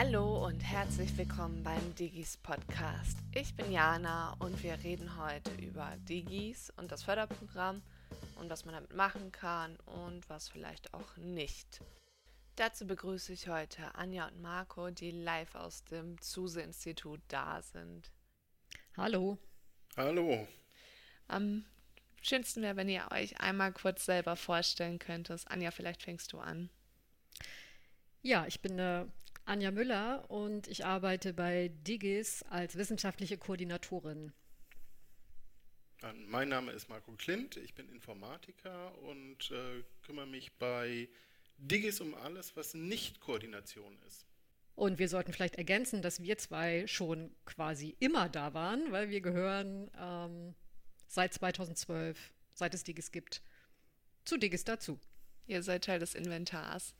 Hallo und herzlich willkommen beim Digis Podcast. Ich bin Jana und wir reden heute über Digis und das Förderprogramm und was man damit machen kann und was vielleicht auch nicht. Dazu begrüße ich heute Anja und Marco, die live aus dem Zuse-Institut da sind. Hallo. Hallo. Am schönsten wäre, wenn ihr euch einmal kurz selber vorstellen könntet. Anja, vielleicht fängst du an. Ja, ich bin äh, Anja Müller und ich arbeite bei Digis als wissenschaftliche Koordinatorin. Mein Name ist Marco Klint, ich bin Informatiker und äh, kümmere mich bei Digis um alles, was nicht Koordination ist. Und wir sollten vielleicht ergänzen, dass wir zwei schon quasi immer da waren, weil wir gehören ähm, seit 2012, seit es Digis gibt, zu Digis dazu. Ihr seid Teil des Inventars.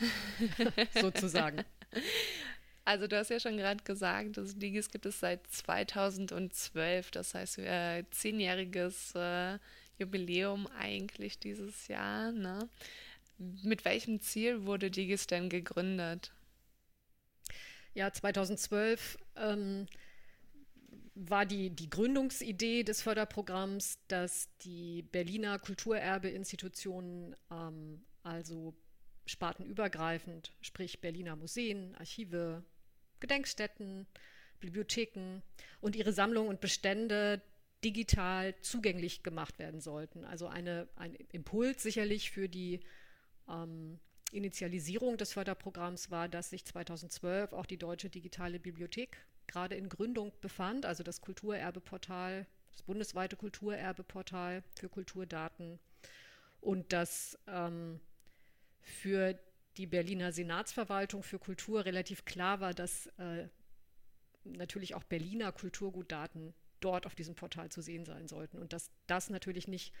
Sozusagen. Also du hast ja schon gerade gesagt, das Digis gibt es seit 2012. Das heißt, äh, zehnjähriges äh, Jubiläum eigentlich dieses Jahr. Ne? Mit welchem Ziel wurde Digis denn gegründet? Ja, 2012 ähm, war die, die Gründungsidee des Förderprogramms, dass die Berliner Kulturerbeinstitutionen, ähm, also spartenübergreifend, sprich Berliner Museen, Archive, Gedenkstätten, Bibliotheken und ihre Sammlungen und Bestände digital zugänglich gemacht werden sollten. Also eine, ein Impuls sicherlich für die ähm, Initialisierung des Förderprogramms war, dass sich 2012 auch die Deutsche Digitale Bibliothek gerade in Gründung befand, also das Kulturerbeportal, das bundesweite Kulturerbeportal für Kulturdaten und dass ähm, für die Berliner Senatsverwaltung für Kultur relativ klar war, dass äh, natürlich auch Berliner Kulturgutdaten dort auf diesem Portal zu sehen sein sollten und dass das natürlich nicht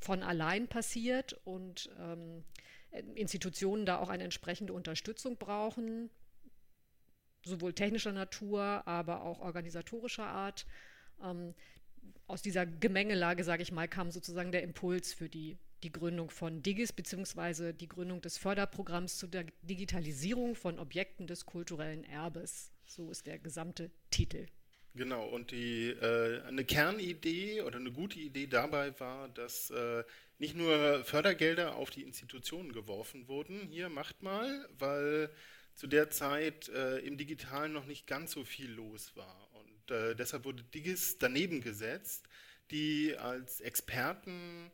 von allein passiert und ähm, Institutionen da auch eine entsprechende Unterstützung brauchen, sowohl technischer Natur, aber auch organisatorischer Art. Ähm, aus dieser Gemengelage, sage ich mal, kam sozusagen der Impuls für die die Gründung von Digis beziehungsweise die Gründung des Förderprogramms zur Digitalisierung von Objekten des kulturellen Erbes. So ist der gesamte Titel. Genau, und die, äh, eine Kernidee oder eine gute Idee dabei war, dass äh, nicht nur Fördergelder auf die Institutionen geworfen wurden, hier macht mal, weil zu der Zeit äh, im Digitalen noch nicht ganz so viel los war. Und äh, deshalb wurde Digis daneben gesetzt, die als Experten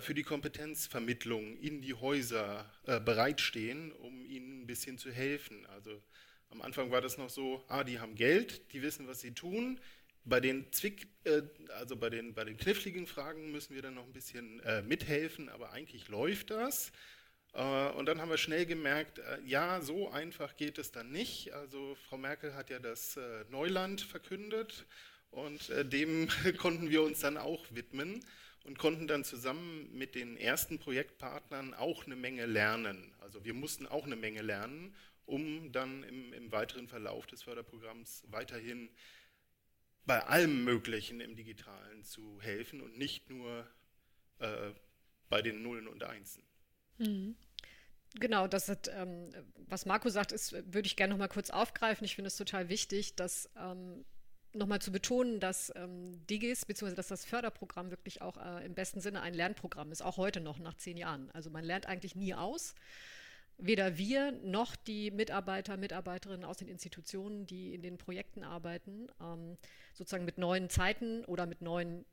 für die Kompetenzvermittlung in die Häuser äh, bereitstehen, um ihnen ein bisschen zu helfen. Also am Anfang war das noch so, ah, die haben Geld, die wissen, was sie tun. Bei den Zwick, äh, also bei den, bei den kniffligen Fragen müssen wir dann noch ein bisschen mithelfen, aber eigentlich läuft das. Und dann haben wir schnell gemerkt, ja, so einfach geht es dann nicht. Also Frau Merkel hat ja das Neuland verkündet und dem konnten wir uns dann auch widmen und konnten dann zusammen mit den ersten Projektpartnern auch eine Menge lernen. Also wir mussten auch eine Menge lernen, um dann im, im weiteren Verlauf des Förderprogramms weiterhin bei allem Möglichen im Digitalen zu helfen und nicht nur äh, bei den Nullen und Einsen. Mhm. Genau, das hat, ähm, was Marco sagt, ist, würde ich gerne noch mal kurz aufgreifen. Ich finde es total wichtig, dass ähm, nochmal zu betonen, dass ähm, Digis bzw. dass das Förderprogramm wirklich auch äh, im besten Sinne ein Lernprogramm ist, auch heute noch nach zehn Jahren. Also man lernt eigentlich nie aus. Weder wir noch die Mitarbeiter, Mitarbeiterinnen aus den Institutionen, die in den Projekten arbeiten, ähm, sozusagen mit neuen Zeiten oder mit neuen,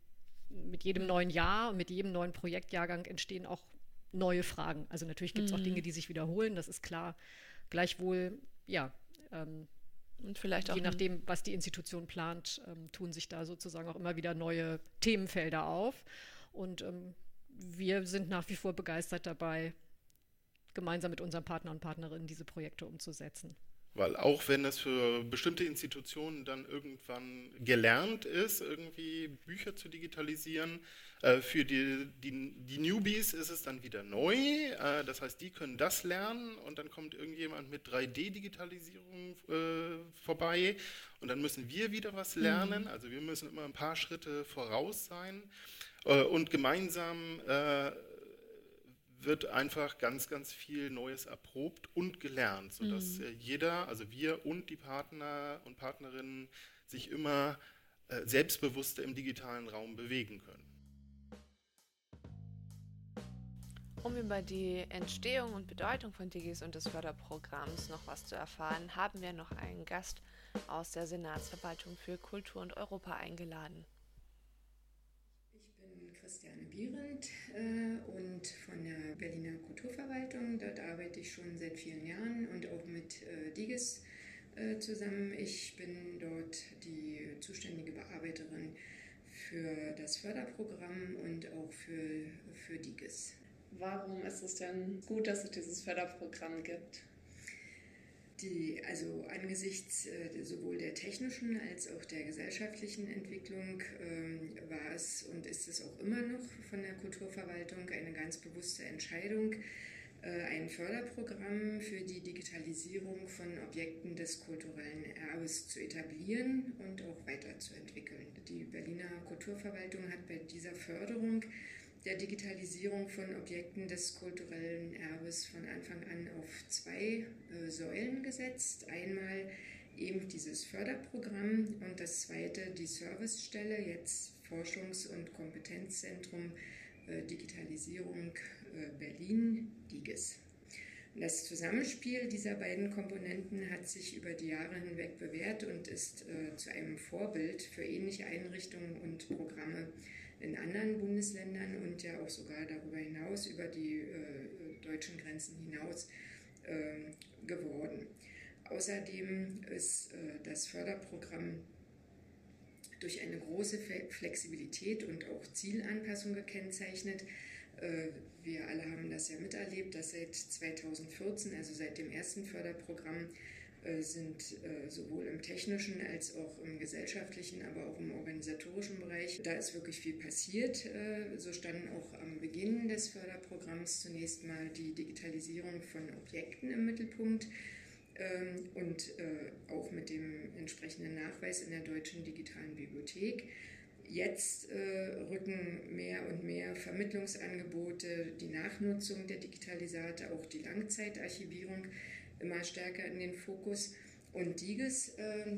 mit jedem neuen Jahr, mit jedem neuen Projektjahrgang entstehen auch neue Fragen. Also natürlich gibt es mhm. auch Dinge, die sich wiederholen, das ist klar. Gleichwohl, ja, ähm, und vielleicht auch. Je nachdem, was die Institution plant, ähm, tun sich da sozusagen auch immer wieder neue Themenfelder auf. Und ähm, wir sind nach wie vor begeistert dabei, gemeinsam mit unseren Partnern und Partnerinnen diese Projekte umzusetzen. Weil auch wenn es für bestimmte Institutionen dann irgendwann gelernt ist, irgendwie Bücher zu digitalisieren, äh, für die, die, die, Newbies ist es dann wieder neu. Äh, das heißt, die können das lernen und dann kommt irgendjemand mit 3D-Digitalisierung äh, vorbei und dann müssen wir wieder was mhm. lernen. Also wir müssen immer ein paar Schritte voraus sein und gemeinsam wird einfach ganz, ganz viel Neues erprobt und gelernt, sodass mhm. jeder, also wir und die Partner und Partnerinnen, sich immer äh, selbstbewusster im digitalen Raum bewegen können. Um über die Entstehung und Bedeutung von Digis und des Förderprogramms noch was zu erfahren, haben wir noch einen Gast aus der Senatsverwaltung für Kultur und Europa eingeladen. Christiane Bierend äh, und von der Berliner Kulturverwaltung. Dort arbeite ich schon seit vielen Jahren und auch mit äh, Digis äh, zusammen. Ich bin dort die zuständige Bearbeiterin für das Förderprogramm und auch für, für Digis. Warum ist es denn gut, dass es dieses Förderprogramm gibt? Die, also angesichts äh, sowohl der technischen als auch der gesellschaftlichen Entwicklung ähm, war es und ist es auch immer noch von der Kulturverwaltung eine ganz bewusste Entscheidung, äh, ein Förderprogramm für die Digitalisierung von Objekten des kulturellen Erbes zu etablieren und auch weiterzuentwickeln. Die Berliner Kulturverwaltung hat bei dieser Förderung der Digitalisierung von Objekten des kulturellen Erbes von Anfang an auf zwei äh, Säulen gesetzt. Einmal eben dieses Förderprogramm und das zweite die Servicestelle, jetzt Forschungs- und Kompetenzzentrum äh, Digitalisierung äh, Berlin, DIGES. Das Zusammenspiel dieser beiden Komponenten hat sich über die Jahre hinweg bewährt und ist äh, zu einem Vorbild für ähnliche Einrichtungen und Programme in anderen Bundesländern und ja auch sogar darüber hinaus, über die äh, deutschen Grenzen hinaus äh, geworden. Außerdem ist äh, das Förderprogramm durch eine große Flexibilität und auch Zielanpassung gekennzeichnet. Äh, wir alle haben das ja miterlebt, dass seit 2014, also seit dem ersten Förderprogramm, sind äh, sowohl im technischen als auch im gesellschaftlichen, aber auch im organisatorischen Bereich. Da ist wirklich viel passiert. Äh, so standen auch am Beginn des Förderprogramms zunächst mal die Digitalisierung von Objekten im Mittelpunkt ähm, und auch mit dem entsprechenden Nachweis in der deutschen digitalen Bibliothek. Jetzt rücken mehr und mehr Vermittlungsangebote, die Nachnutzung der Digitalisate, auch die Langzeitarchivierung immer stärker in den Fokus. Und DIGES äh, äh,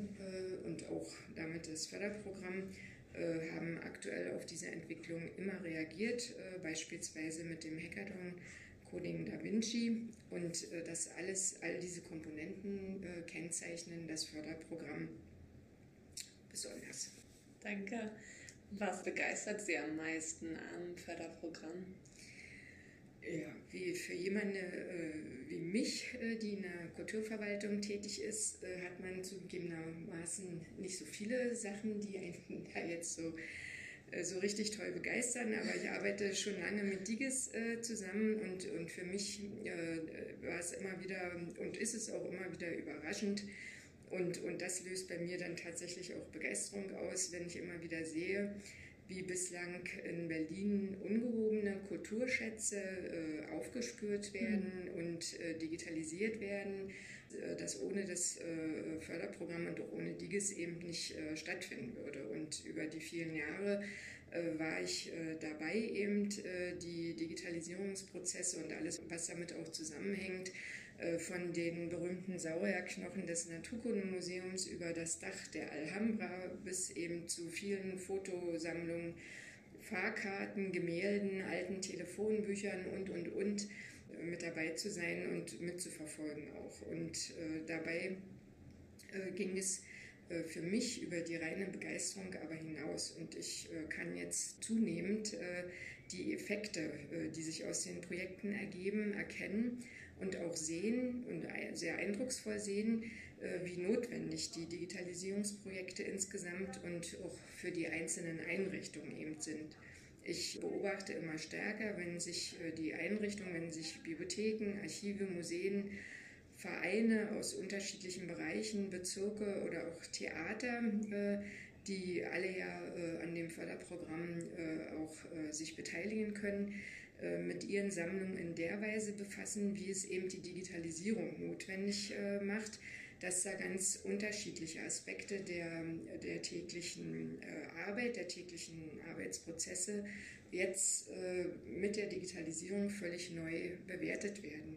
und auch damit das Förderprogramm äh, haben aktuell auf diese Entwicklung immer reagiert, äh, beispielsweise mit dem Hackathon Coding Da Vinci. Und äh, das alles, all diese Komponenten äh, kennzeichnen das Förderprogramm besonders. Danke. Was begeistert Sie am meisten am Förderprogramm? Ja, wie für jemanden äh, wie mich, äh, die in der Kulturverwaltung tätig ist, äh, hat man zugegebenermaßen nicht so viele Sachen, die einen da jetzt so, äh, so richtig toll begeistern. Aber ich arbeite schon lange mit Digis äh, zusammen und, und für mich äh, war es immer wieder und ist es auch immer wieder überraschend. Und, und das löst bei mir dann tatsächlich auch Begeisterung aus, wenn ich immer wieder sehe, wie bislang in Berlin ungehobene Kulturschätze äh, aufgespürt werden mhm. und äh, digitalisiert werden, äh, das ohne das äh, Förderprogramm und auch ohne DIGES eben nicht äh, stattfinden würde. Und über die vielen Jahre äh, war ich dabei, eben die Digitalisierungsprozesse und alles, was damit auch zusammenhängt, von den berühmten Saurierknochen des Naturkundemuseums über das Dach der Alhambra bis eben zu vielen Fotosammlungen, Fahrkarten, Gemälden, alten Telefonbüchern und, und, und äh, mit dabei zu sein und mitzuverfolgen auch. Und äh, dabei äh, ging es äh, für mich über die reine Begeisterung aber hinaus. Und ich äh, kann jetzt zunehmend die Effekte, die sich aus den Projekten ergeben, erkennen und auch sehen und sehr eindrucksvoll sehen, äh, wie notwendig die Digitalisierungsprojekte insgesamt und auch für die einzelnen Einrichtungen eben sind. Ich beobachte immer stärker, wenn sich äh, die Einrichtungen, wenn sich Bibliotheken, Archive, Museen, Vereine aus unterschiedlichen Bereichen, Bezirke oder auch Theater, äh, die alle ja an dem Förderprogramm auch sich beteiligen können, mit ihren Sammlungen in der Weise befassen, wie es eben die Digitalisierung notwendig äh, macht, dass da ganz unterschiedliche Aspekte der, der täglichen äh, Arbeit, der täglichen Arbeitsprozesse jetzt äh, mit der Digitalisierung völlig neu bewertet werden.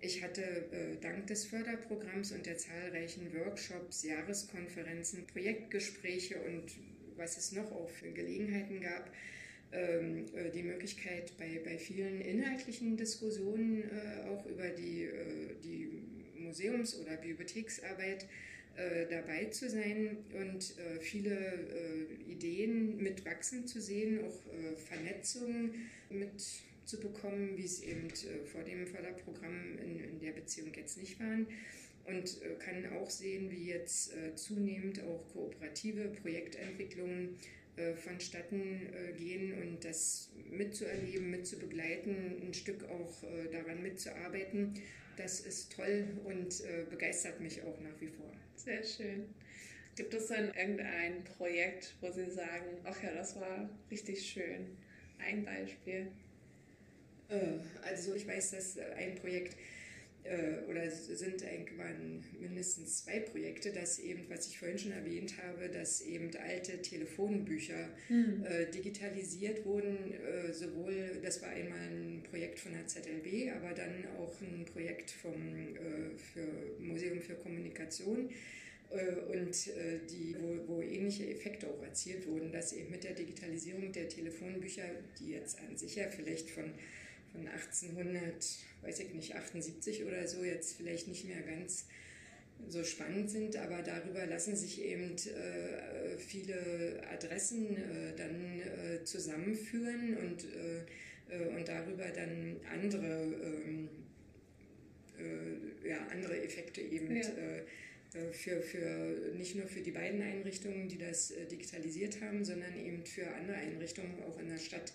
Ich hatte äh, dank des Förderprogramms und der zahlreichen Workshops, Jahreskonferenzen, Projektgespräche und was es noch auch für Gelegenheiten gab, äh, die Möglichkeit, bei, bei vielen inhaltlichen Diskussionen äh, auch über die, äh, die Museums- oder Bibliotheksarbeit dabei zu sein und viele Ideen mitwachsen zu sehen, auch Vernetzungen mitzubekommen, wie es eben vor dem Förderprogramm in, in der Beziehung jetzt nicht waren. Und kann auch sehen, wie jetzt zunehmend auch kooperative Projektentwicklungen äh, vonstatten äh, gehen und das mitzuerleben, mitzubegleiten, ein Stück auch äh, daran mitzuarbeiten, das ist toll und begeistert mich auch nach wie vor. Sehr schön. Gibt es denn irgendein Projekt, wo Sie sagen, ach ja, das war richtig schön? Ein Beispiel? Also ich weiß, dass ein Projekt äh, oder sind irgendwann mindestens zwei Projekte, dass eben, was ich vorhin schon erwähnt habe, dass eben alte Telefonbücher mhm. äh, digitalisiert wurden. Äh, sowohl, das war einmal ein Projekt von der ZLB, aber dann auch ein Projekt vom äh, für Museum für Kommunikation äh, und äh, die, wo, wo, ähnliche Effekte auch erzielt wurden, dass eben mit der Digitalisierung der Telefonbücher, die jetzt an sich ja vielleicht von von 1800, weiß ich nicht, 78 oder so jetzt vielleicht nicht mehr ganz so spannend sind, aber darüber lassen sich eben äh, viele Adressen äh, dann äh, zusammenführen und, äh, äh, und darüber dann andere, ähm, äh, ja, andere Effekte eben ja. für, für nicht nur für die beiden Einrichtungen, die das digitalisiert haben, sondern eben für andere Einrichtungen auch in der Stadt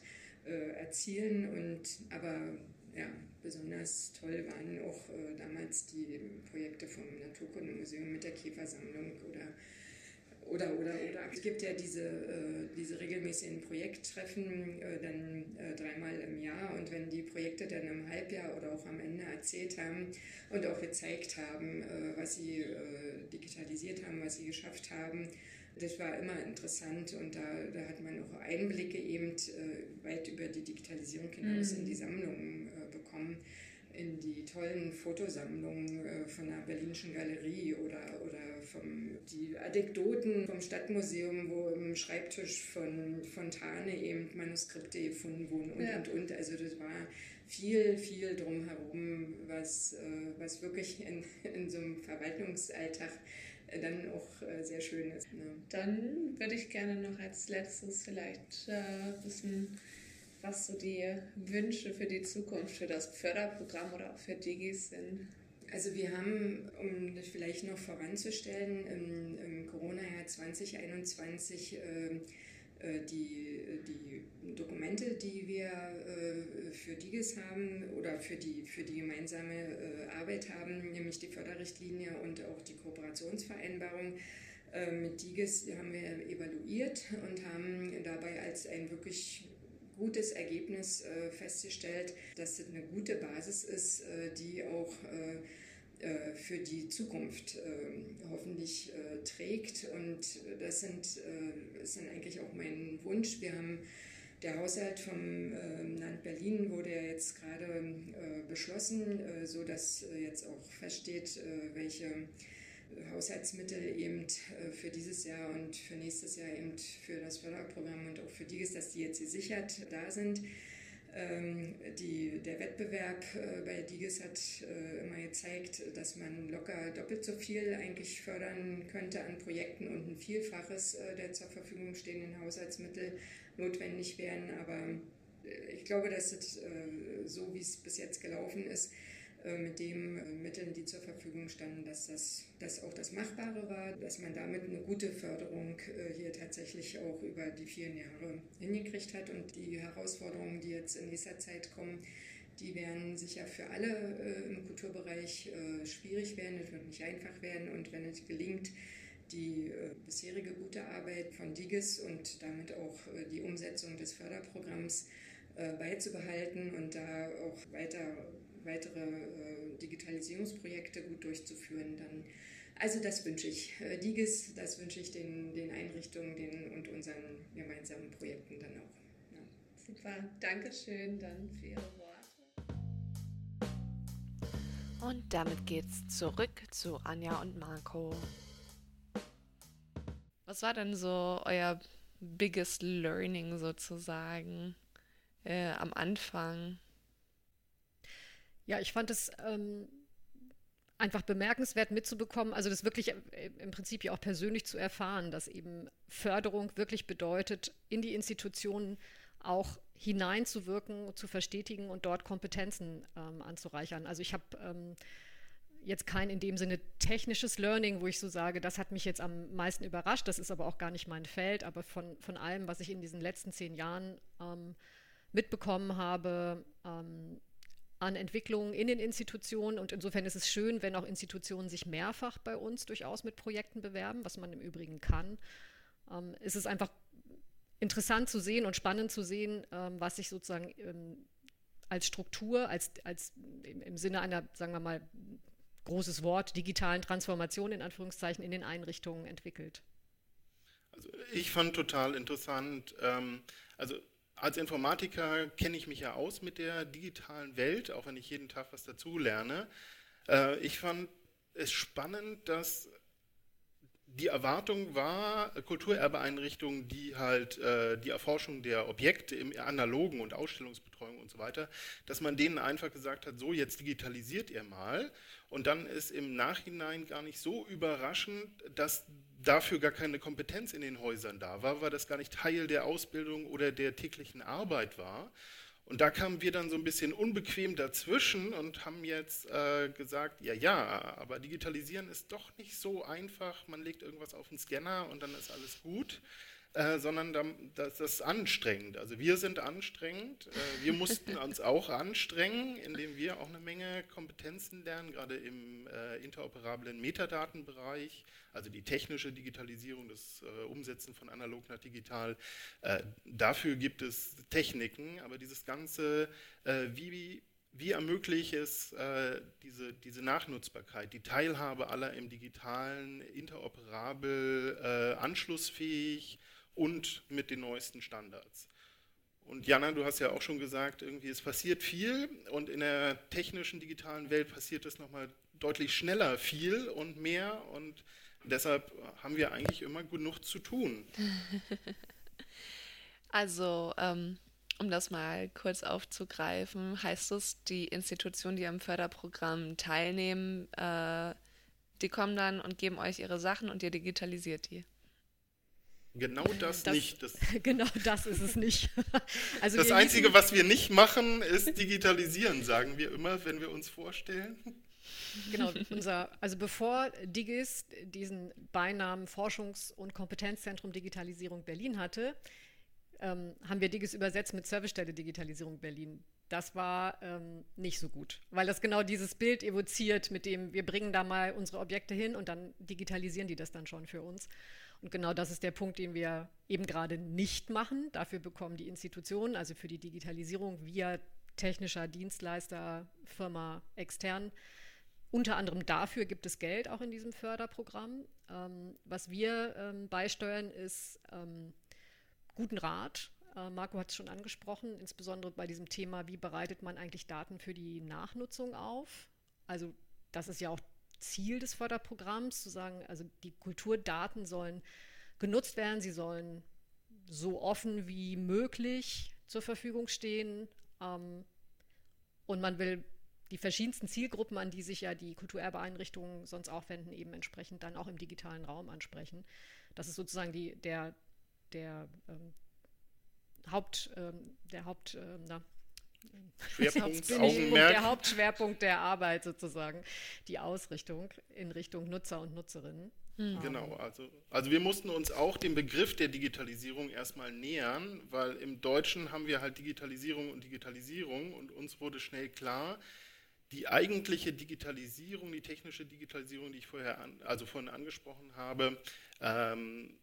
äh, erzielen. Und, aber ja, besonders toll waren auch äh, damals die Projekte vom Naturkundemuseum mit der Käfersammlung oder oder, oder, oder. Es gibt ja diese, äh, diese regelmäßigen Projekttreffen äh, dann äh, dreimal im Jahr und wenn die Projekte dann im Halbjahr oder auch am Ende erzählt haben und auch gezeigt haben, äh, was sie äh, digitalisiert haben, was sie geschafft haben, das war immer interessant und da, da hat man auch Einblicke eben äh, weit über die Digitalisierung hinaus mhm. in die Sammlungen äh, bekommen, in die tollen Fotosammlungen äh, von der Berlinischen Galerie oder, oder vom, die Anekdoten vom Stadtmuseum, wo im Schreibtisch von Fontane eben Manuskripte gefunden wurden und, ja. und, und. Also das war viel, viel drumherum, was, was wirklich in, in so einem Verwaltungsalltag dann auch äh, sehr schön ist. Ne? Dann würde ich gerne noch als letztes vielleicht äh, wissen, was so die Wünsche für die Zukunft für das Förderprogramm oder auch für Digis sind. Also wir haben, um das vielleicht noch voranzustellen, im, im Corona-Jahr 2021 äh, äh, die, die Dokumente, die wir äh, für DIGES haben oder für die, für die gemeinsame äh, Arbeit haben, nämlich die Förderrichtlinie und auch die Kooperationsvereinbarung mit DIGES, haben wir evaluiert und haben dabei als ein wirklich gutes Ergebnis festgestellt, dass das eine gute Basis ist, die auch äh, für die Zukunft äh, hoffentlich äh, trägt. Und das sind, das sind eigentlich auch mein Wunsch. Wir haben der Haushalt vom Land Berlin wurde ja jetzt gerade beschlossen, so dass jetzt auch feststeht, welche Haushaltsmittel eben für dieses Jahr und für nächstes Jahr eben für das Förderprogramm und auch für DIGES, dass die jetzt gesichert da sind. Ähm, die, der Wettbewerb äh, bei Digis hat äh, immer gezeigt, dass man locker doppelt so viel eigentlich fördern könnte an Projekten und ein Vielfaches äh, der zur Verfügung stehenden Haushaltsmittel notwendig wären. Aber ich glaube, dass es so, wie es bis jetzt gelaufen ist, äh, mit den äh, Mitteln, die zur Verfügung standen, dass das dass auch das Machbare war, dass man damit eine gute Förderung äh, hier tatsächlich auch über die vielen Jahre hingekriegt hat. Und die Herausforderungen, die jetzt in nächster Zeit kommen, die werden sicher für alle im Kulturbereich schwierig werden. Es wird nicht einfach werden. Und wenn es gelingt, die bisherige gute Arbeit von DIGES und damit auch die Umsetzung des Förderprogramms beizubehalten und da auch weiter weitere äh, Digitalisierungsprojekte gut durchzuführen, dann Also das wünsche ich äh, Digis, das wünsche ich den, den Einrichtungen den, und unseren gemeinsamen Projekten dann auch. Ja. Super, Dankeschön dann für Ihre Worte. Und damit geht's zurück zu Anja und Marco. Was war denn so euer biggest learning sozusagen äh, am Anfang? Ja, ich fand es ähm, einfach bemerkenswert mitzubekommen, also das wirklich äh, im Prinzip ja auch persönlich zu erfahren, dass eben Förderung wirklich bedeutet, in die Institutionen auch hineinzuwirken, zu verstetigen und dort Kompetenzen ähm, anzureichern. Also ich habe ähm, jetzt kein in dem Sinne technisches Learning, wo ich so sage, das hat mich jetzt am meisten überrascht, das ist aber auch gar nicht mein Feld, aber von, von allem, was ich in diesen letzten zehn Jahren ähm, mitbekommen habe, ähm, an Entwicklungen in den Institutionen. Und insofern ist es schön, wenn auch Institutionen sich mehrfach bei uns durchaus mit Projekten bewerben, was man im Übrigen kann. Ähm, ist einfach interessant zu sehen und spannend zu sehen, ähm, was sich sozusagen ähm, als Struktur, als, als im, im Sinne einer, sagen wir mal, großes Wort, digitalen Transformation in Anführungszeichen in den Einrichtungen entwickelt. Also ich fand total interessant, ähm, also als Informatiker kenne ich mich ja aus mit der digitalen Welt, auch wenn ich jeden Tag was dazu lerne. Äh, ich fand es spannend, dass die Erwartung war, Kulturerbeeinrichtungen, die halt äh, die Erforschung der Objekte im Analogen und Ausstellungsbetreuung und so weiter, dass man denen einfach gesagt hat, so jetzt digitalisiert ihr mal. Und dann ist im Nachhinein gar nicht so überraschend, dass dafür gar keine Kompetenz in den Häusern da war, weil das gar nicht Teil der Ausbildung oder der täglichen Arbeit war. Und da kamen wir dann so ein bisschen unbequem dazwischen und haben jetzt äh, gesagt, ja, ja, aber digitalisieren ist doch nicht so einfach. Man legt irgendwas auf den Scanner und dann ist alles gut. Äh, sondern das ist anstrengend. Also wir sind anstrengend. Äh, wir mussten uns auch anstrengen, indem wir auch eine Menge Kompetenzen lernen, gerade im äh, interoperablen Metadatenbereich, also die technische Digitalisierung, das äh, Umsetzen von analog nach digital. Äh, dafür gibt es Techniken, aber dieses ganze, wie wie ermögliche es äh, diese, diese Nachnutzbarkeit, die Teilhabe aller im digitalen, interoperabel, äh, anschlussfähig und mit den neuesten Standards. Und Jana, du hast ja auch schon gesagt, irgendwie es passiert viel und in der technischen digitalen Welt passiert es nochmal deutlich schneller viel und mehr und deshalb haben wir eigentlich immer genug zu tun. Also, ähm, um das mal kurz aufzugreifen, heißt es, die Institutionen, die am Förderprogramm teilnehmen, äh, die kommen dann und geben euch ihre Sachen und ihr digitalisiert die. Genau das, das, nicht. Das, genau das ist es nicht. Also das Einzige, was wir nicht machen, ist digitalisieren, sagen wir immer, wenn wir uns vorstellen. Genau, unser, also bevor Digis diesen Beinamen Forschungs- und Kompetenzzentrum Digitalisierung Berlin hatte, ähm, haben wir Digis übersetzt mit Servicestelle Digitalisierung Berlin. Das war ähm, nicht so gut, weil das genau dieses Bild evoziert, mit dem wir bringen da mal unsere Objekte hin und dann digitalisieren die das dann schon für uns. Und genau das ist der Punkt, den wir eben gerade nicht machen. Dafür bekommen die Institutionen, also für die Digitalisierung via technischer Dienstleister, Firma extern, unter anderem dafür gibt es Geld auch in diesem Förderprogramm. Ähm, was wir ähm, beisteuern, ist ähm, guten Rat. Äh, Marco hat es schon angesprochen, insbesondere bei diesem Thema, wie bereitet man eigentlich Daten für die Nachnutzung auf? Also das ist ja auch Ziel des Förderprogramms, zu sagen, also die Kulturdaten sollen genutzt werden, sie sollen so offen wie möglich zur Verfügung stehen. Ähm, und man will die verschiedensten Zielgruppen, an die sich ja die Kulturerbeeinrichtungen sonst auch wenden, eben entsprechend dann auch im digitalen Raum ansprechen. Das ist sozusagen die, der, der ähm, Haupt, ähm, der Haupt, ähm, na, Schwerpunkt, der Hauptschwerpunkt der Arbeit sozusagen, die Ausrichtung in Richtung Nutzer und Nutzerinnen. Mhm. Genau, also, also wir mussten uns auch dem Begriff der Digitalisierung erstmal nähern, weil im Deutschen haben wir halt Digitalisierung und Digitalisierung und uns wurde schnell klar, die eigentliche Digitalisierung, die technische Digitalisierung, die ich vorher an, also vorhin angesprochen habe, ähm,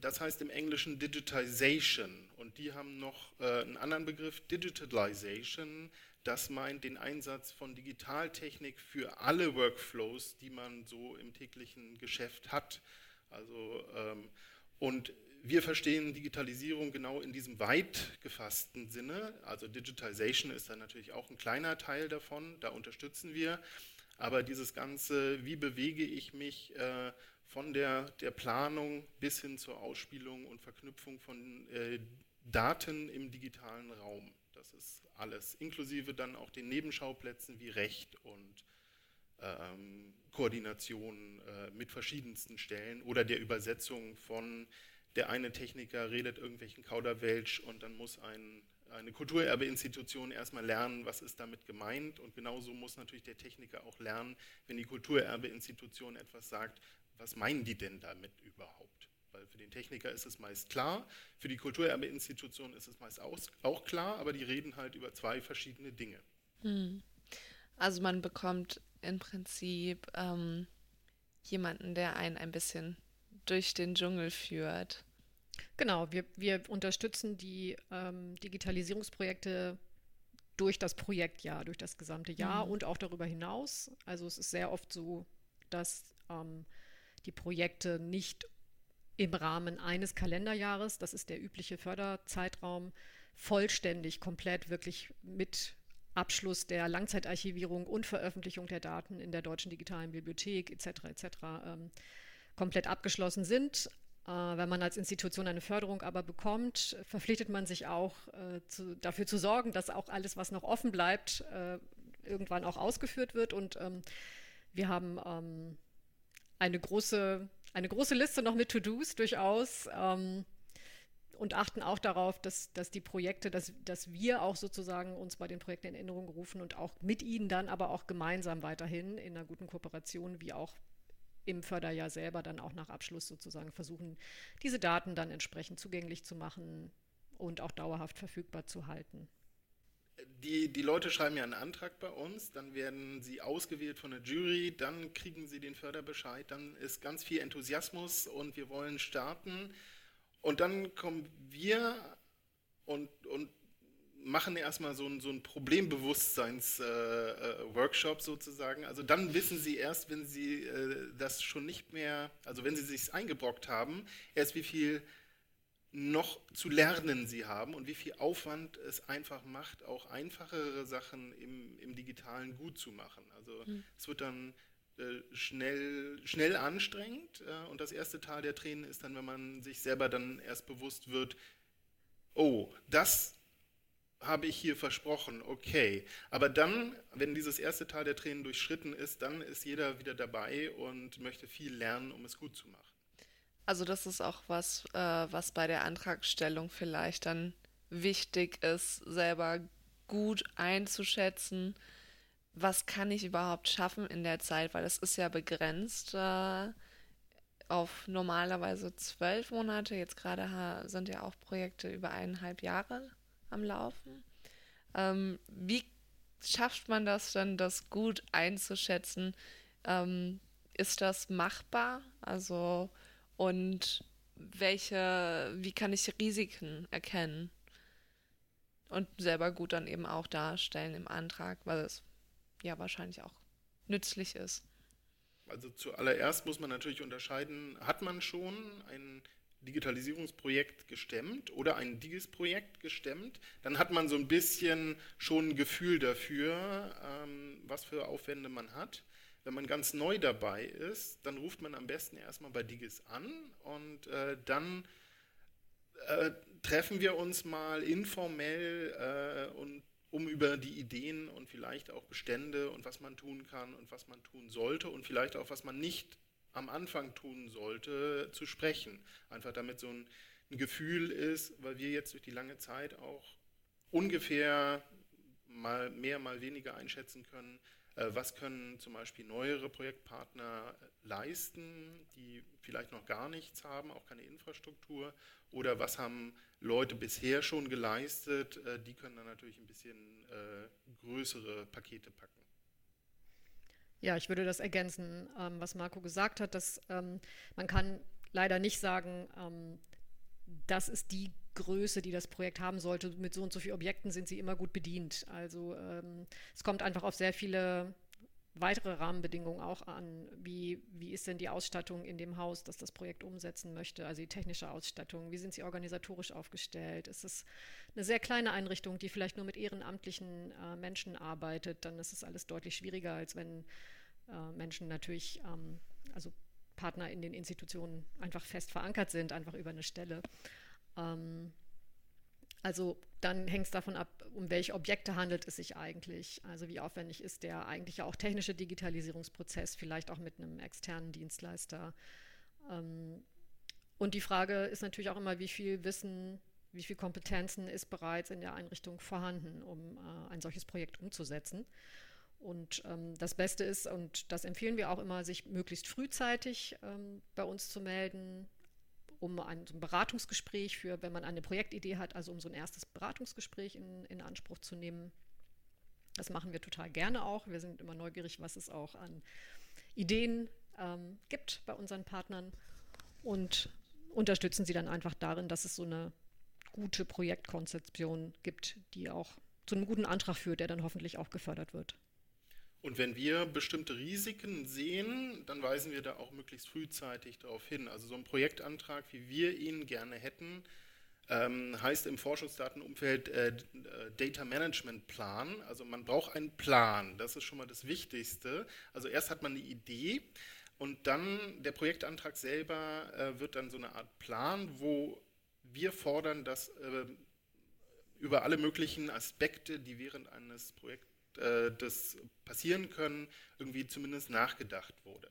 das heißt im Englischen Digitization und die haben noch äh, einen anderen Begriff, Digitalization. das meint den Einsatz von Digitaltechnik für alle Workflows, die man so im täglichen Geschäft hat. Also, ähm, und wir verstehen Digitalisierung genau in diesem weit gefassten Sinne. Also Digitalization ist dann natürlich auch ein kleiner Teil davon, da unterstützen wir. Aber dieses Ganze, wie bewege ich mich äh, von der, der Planung bis hin zur Ausspielung und Verknüpfung von äh, Daten im digitalen Raum. Das ist alles, inklusive dann auch den Nebenschauplätzen wie Recht und ähm, Koordination äh, mit verschiedensten Stellen oder der Übersetzung von der eine Techniker redet irgendwelchen Kauderwelsch und dann muss ein, eine Kulturerbeinstitution erstmal lernen, was ist damit gemeint und genauso muss natürlich der Techniker auch lernen, wenn die Kulturerbeinstitution etwas sagt, was meinen die denn damit überhaupt? Weil für den Techniker ist es meist klar, für die Kulturerbeinstitution ist es meist auch klar, aber die reden halt über zwei verschiedene Dinge. Hm. Also man bekommt im Prinzip ähm, jemanden, der einen ein bisschen durch den Dschungel führt. Genau, wir, wir unterstützen die ähm, Digitalisierungsprojekte durch das Projektjahr, durch das gesamte Jahr mhm. und auch darüber hinaus. Also es ist sehr oft so, dass ähm, die Projekte nicht im Rahmen eines Kalenderjahres, das ist der übliche Förderzeitraum, vollständig, komplett wirklich mit Abschluss der Langzeitarchivierung und Veröffentlichung der Daten in der Deutschen Digitalen Bibliothek etc. etc. Ähm, komplett abgeschlossen sind. Äh, wenn man als Institution eine Förderung aber bekommt, verpflichtet man sich auch äh, zu, dafür zu sorgen, dass auch alles, was noch offen bleibt, äh, irgendwann auch ausgeführt wird. Und ähm, wir haben ähm, eine große, eine große Liste noch mit To-Dos durchaus ähm, und achten auch darauf, dass, dass die Projekte, dass, dass wir auch sozusagen uns bei den Projekten in Erinnerung rufen und auch mit ihnen dann aber auch gemeinsam weiterhin in einer guten Kooperation, wie auch im Förderjahr selber dann auch nach Abschluss sozusagen versuchen, diese Daten dann entsprechend zugänglich zu machen und auch dauerhaft verfügbar zu halten. Die, die Leute schreiben ja einen Antrag bei uns, dann werden sie ausgewählt von der Jury, dann kriegen sie den Förderbescheid, dann ist ganz viel Enthusiasmus und wir wollen starten. Und dann kommen wir und, und machen erstmal so ein, so ein Problembewusstseins-Workshop äh, äh sozusagen. Also dann wissen Sie erst, wenn Sie äh, das schon nicht mehr, also wenn Sie sich eingebrockt haben, erst wie viel noch zu lernen Sie haben und wie viel Aufwand es einfach macht, auch einfachere Sachen im, im Digitalen gut zu machen. Also mhm. es wird dann äh, schnell, schnell anstrengend äh, und das erste Teil der Tränen ist dann, wenn man sich selber dann erst bewusst wird, oh, das habe ich hier versprochen, okay. Aber dann, wenn dieses erste Teil der Tränen durchschritten ist, dann ist jeder wieder dabei und möchte viel lernen, um es gut zu machen. Also das ist auch was, äh, was bei der Antragstellung vielleicht dann wichtig ist, selber gut einzuschätzen, was kann ich überhaupt schaffen in der Zeit, weil es ist ja begrenzt äh, auf normalerweise zwölf Monate. Jetzt gerade sind ja auch Projekte über eineinhalb Jahre am Laufen. Ähm, wie schafft man das dann, das gut einzuschätzen? Ähm, ist das machbar? Also, und welche, wie kann ich Risiken erkennen? Und selber gut dann eben auch darstellen im Antrag, weil es ja wahrscheinlich auch nützlich ist. Also zuallererst muss man natürlich unterscheiden, hat man schon ein Digitalisierungsprojekt gestemmt oder ein Digis-Projekt gestemmt, dann hat man so ein bisschen schon ein Gefühl dafür, ähm, was für Aufwände man hat. Wenn man ganz neu dabei ist, dann ruft man am besten erstmal bei Digis an und äh, dann äh, treffen wir uns mal informell äh, und um über die Ideen und vielleicht auch Bestände und was man tun kann und was man tun sollte und vielleicht auch was man nicht am Anfang tun sollte, zu sprechen. Einfach damit so ein, ein Gefühl ist, weil wir jetzt durch die lange Zeit auch ungefähr mal mehr, mal weniger einschätzen können, was können zum Beispiel neuere Projektpartner leisten, die vielleicht noch gar nichts haben, auch keine Infrastruktur, oder was haben Leute bisher schon geleistet, äh, die können dann natürlich ein bisschen äh, größere Pakete packen. Ja, ich würde das ergänzen, ähm, was Marco gesagt hat, dass ähm, man kann leider nicht sagen, ähm, das ist die Größe, die das Projekt haben sollte. Mit so und so vielen Objekten sind sie immer gut bedient. Also ähm, es kommt einfach auf sehr viele weitere Rahmenbedingungen auch an. Wie, wie ist denn die Ausstattung in dem Haus, das das Projekt umsetzen möchte? Also die technische Ausstattung. Wie sind sie organisatorisch aufgestellt? Ist es eine sehr kleine Einrichtung, die vielleicht nur mit ehrenamtlichen äh, Menschen arbeitet? Dann ist es alles deutlich schwieriger, als wenn äh, Menschen natürlich, ähm, also Partner in den Institutionen einfach fest verankert sind, einfach über eine Stelle. Ähm, also dann hängt es davon ab, um welche Objekte handelt es sich eigentlich. Also wie aufwendig ist der eigentlich auch technische Digitalisierungsprozess, vielleicht auch mit einem externen Dienstleister. Ähm, und die Frage ist natürlich auch immer, wie viel Wissen, wie viel Kompetenzen ist bereits in der Einrichtung vorhanden, um äh, ein solches Projekt umzusetzen. Und ähm, das Beste ist, und das empfehlen wir auch immer, sich möglichst frühzeitig ähm, bei uns zu melden, um ein, so ein, Beratungsgespräch für, wenn man eine Projektidee hat, also um so ein erstes Beratungsgespräch in, in Anspruch zu nehmen. Das machen wir total gerne auch. Wir sind immer neugierig, was es auch an Ideen ähm, gibt bei unseren Partnern und unterstützen sie dann einfach darin, dass es so eine gute Projektkonzeption gibt, die auch zu einem guten Antrag führt, der dann hoffentlich auch gefördert wird. Und wenn wir bestimmte Risiken sehen, dann weisen wir da auch möglichst frühzeitig darauf hin. Also so ein Projektantrag, wie wir ihn gerne hätten, ähm, heißt im Forschungsdatenumfeld äh, äh, Data Management Plan. Also man braucht einen Plan, das ist schon mal das Wichtigste. Also erst hat man eine Idee und dann der Projektantrag selber äh, wird dann so eine Art Plan, wo wir fordern, dass äh, über alle möglichen Aspekte, die während eines Projekts äh, das passieren können, irgendwie zumindest nachgedacht wurde.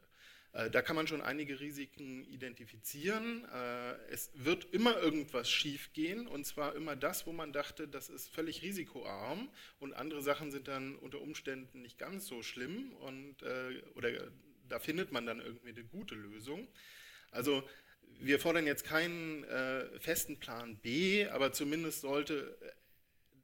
Äh, da kann man schon einige Risiken identifizieren. Äh, es wird immer irgendwas schiefgehen und zwar immer das, wo man dachte, das ist völlig risikoarm und andere Sachen sind dann unter Umständen nicht ganz so schlimm und, oder da findet man dann irgendwie eine gute Lösung. Also wir fordern jetzt keinen festen Plan B, aber zumindest sollte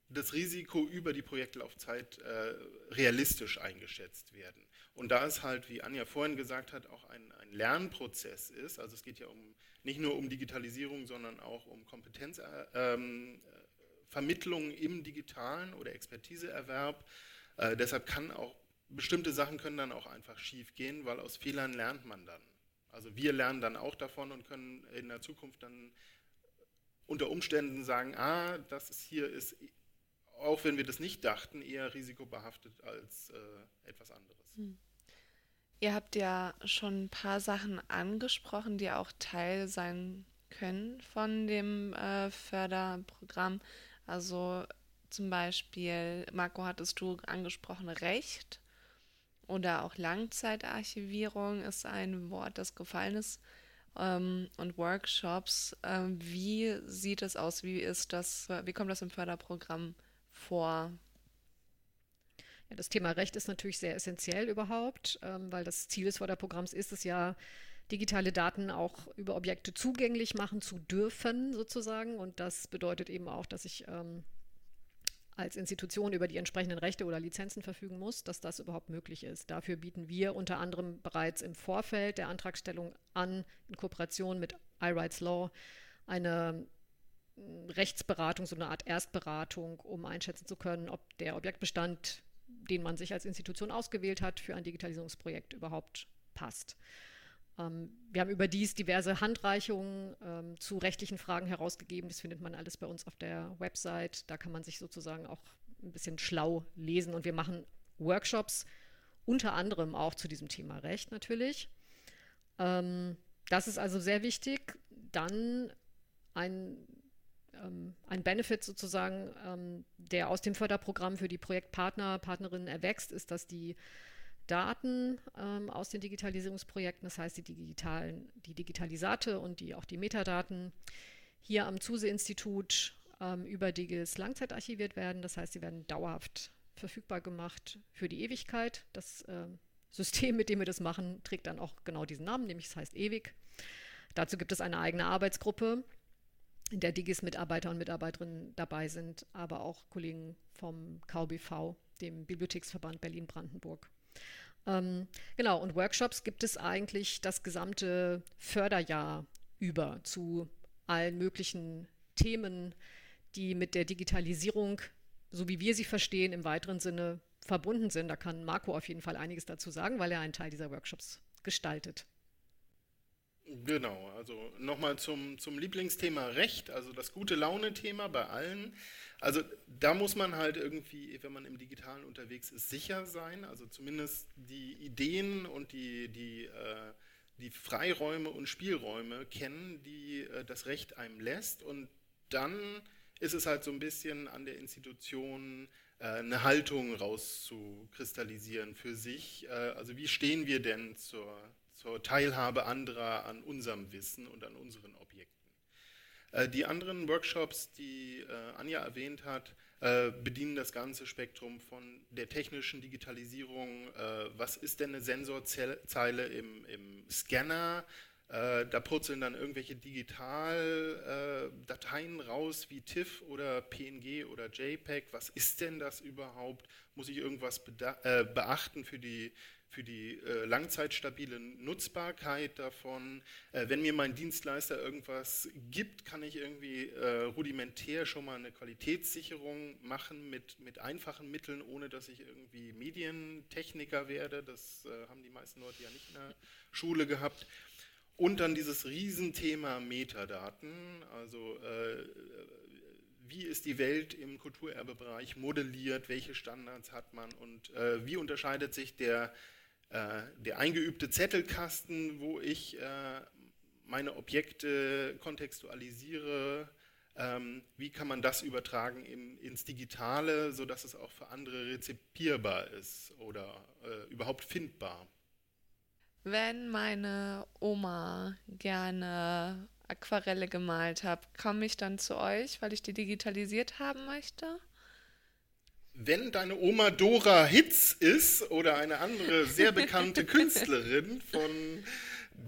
das Risiko über die Projektlaufzeit äh, realistisch eingeschätzt werden. Und da es halt, wie Anja vorhin gesagt hat, auch ein, ein, Lernprozess ist, also es geht ja um, nicht nur um Digitalisierung, sondern auch um Kompetenzvermittlung äh, ähm, im digitalen oder Expertiseerwerb. Äh, deshalb kann auch bestimmte Sachen können dann auch einfach schief gehen, weil aus Fehlern lernt man dann. Also wir lernen dann auch davon und können in der Zukunft dann unter Umständen sagen, ah, das ist hier ist auch wenn wir das nicht dachten, eher risikobehaftet als äh, etwas anderes. Hm. Ihr habt ja schon ein paar Sachen angesprochen, die auch Teil sein können von dem äh, Förderprogramm. Also zum Beispiel, Marco, hattest du angesprochen, Recht oder auch Langzeitarchivierung ist ein Wort, das gefallen ist. Ähm, und Workshops. Ähm, wie sieht es aus? Wie ist das, wie kommt das im Förderprogramm vor? Ja, das Thema Recht ist natürlich sehr essentiell überhaupt, ähm, weil das Ziel des Förderprogramms ist es ja, digitale Daten auch über Objekte zugänglich machen zu dürfen, sozusagen. Und das bedeutet eben auch, dass ich ähm, als Institution über die entsprechenden Rechte oder Lizenzen verfügen muss, dass das überhaupt möglich ist. Dafür bieten wir unter anderem bereits im Vorfeld der Antragstellung an, in Kooperation mit iRights Law, eine Rechtsberatung, so eine Art Erstberatung, um einschätzen zu können, ob der Objektbestand, den man sich als Institution ausgewählt hat, für ein Digitalisierungsprojekt überhaupt passt. Ähm, wir haben überdies diverse Handreichungen ähm, zu rechtlichen Fragen herausgegeben. Das findet man alles bei uns auf der Website. Da kann man sich sozusagen auch ein bisschen schlau lesen. Und wir machen Workshops, unter anderem auch zu diesem Thema Recht natürlich. Ähm, das ist also sehr wichtig. Dann ein ähm, ein Benefit sozusagen, ähm, der aus dem Förderprogramm für die Projektpartner, Partnerinnen erwächst, ist, dass die Daten ähm, aus den Digitalisierungsprojekten, das heißt die digitalen, die Digitalisate und die, auch die Metadaten, hier am Zuse-Institut ähm, über DIGIS langzeitarchiviert werden. Das heißt, sie werden dauerhaft verfügbar gemacht für die Ewigkeit. Das äh, System, mit dem wir das machen, trägt dann auch genau diesen Namen, nämlich es heißt ewig. Dazu gibt es eine eigene Arbeitsgruppe, der Digis-Mitarbeiter und Mitarbeiterinnen dabei sind, aber auch Kollegen vom KBV, dem Bibliotheksverband Berlin-Brandenburg. Ähm, genau, und Workshops gibt es eigentlich das gesamte Förderjahr über zu allen möglichen Themen, die mit der Digitalisierung, so wie wir sie verstehen, im weiteren Sinne verbunden sind. Da kann Marco auf jeden Fall einiges dazu sagen, weil er einen Teil dieser Workshops gestaltet. Genau, also nochmal zum, zum Lieblingsthema Recht, also das gute Laune-Thema bei allen. Also da muss man halt irgendwie, wenn man im Digitalen unterwegs ist, sicher sein. Also zumindest die Ideen und die, die, äh, die Freiräume und Spielräume kennen, die äh, das Recht einem lässt. Und dann ist es halt so ein bisschen an der Institution äh, eine Haltung rauszukristallisieren für sich. Äh, also wie stehen wir denn zur, zur Teilhabe anderer an unserem Wissen und an unseren Objekten? Äh, die anderen Workshops, die Anja erwähnt hat, bedienen das ganze Spektrum von der technischen Digitalisierung. Was ist denn eine Sensorzeile im, im Scanner? Äh, da purzeln dann irgendwelche Digitaldateien äh, raus wie TIFF oder PNG oder JPEG. Was ist denn das überhaupt? Muss ich irgendwas äh, beachten für die, für die äh, langzeitstabile Nutzbarkeit davon? Äh, wenn mir mein Dienstleister irgendwas gibt, kann ich irgendwie äh, rudimentär schon mal eine Qualitätssicherung machen mit, mit einfachen Mitteln, ohne dass ich irgendwie Medientechniker werde. Das haben die meisten Leute ja nicht in der Schule gehabt. Und dann dieses Riesenthema Metadaten, also äh, wie ist die Welt im Kulturerbebereich modelliert, welche Standards hat man und äh, wie unterscheidet sich der, äh, der eingeübte Zettelkasten, wo ich äh, meine Objekte kontextualisiere, ähm, wie kann man das übertragen in, ins Digitale, sodass es auch für andere rezipierbar ist oder äh, überhaupt findbar. Wenn meine Oma gerne Aquarelle gemalt hat, komme ich dann zu euch, weil ich die digitalisiert haben möchte? Wenn deine Oma Dora Hitz ist oder eine andere sehr bekannte Künstlerin von,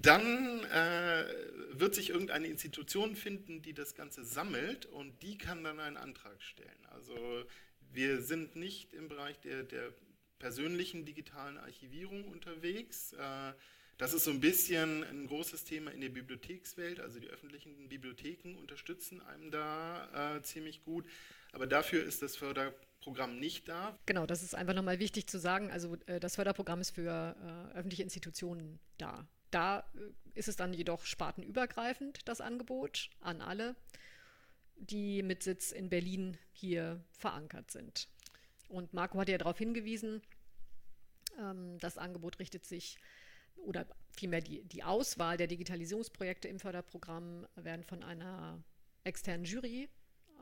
dann äh, wird sich irgendeine Institution finden, die das Ganze sammelt und die kann dann einen Antrag stellen. Also wir sind nicht im Bereich der, der persönlichen digitalen Archivierung unterwegs. Äh, das ist so ein bisschen ein großes Thema in der Bibliothekswelt. Also die öffentlichen Bibliotheken unterstützen einem da äh, ziemlich gut. Aber dafür ist das Förderprogramm nicht da. Genau, das ist einfach nochmal wichtig zu sagen. Also äh, das Förderprogramm ist für äh, öffentliche Institutionen da. Da äh, ist es dann jedoch spartenübergreifend, das Angebot an alle, die mit Sitz in Berlin hier verankert sind. Und Marco hat ja darauf hingewiesen, ähm, das Angebot richtet sich oder vielmehr die, die Auswahl der Digitalisierungsprojekte im Förderprogramm werden von einer externen Jury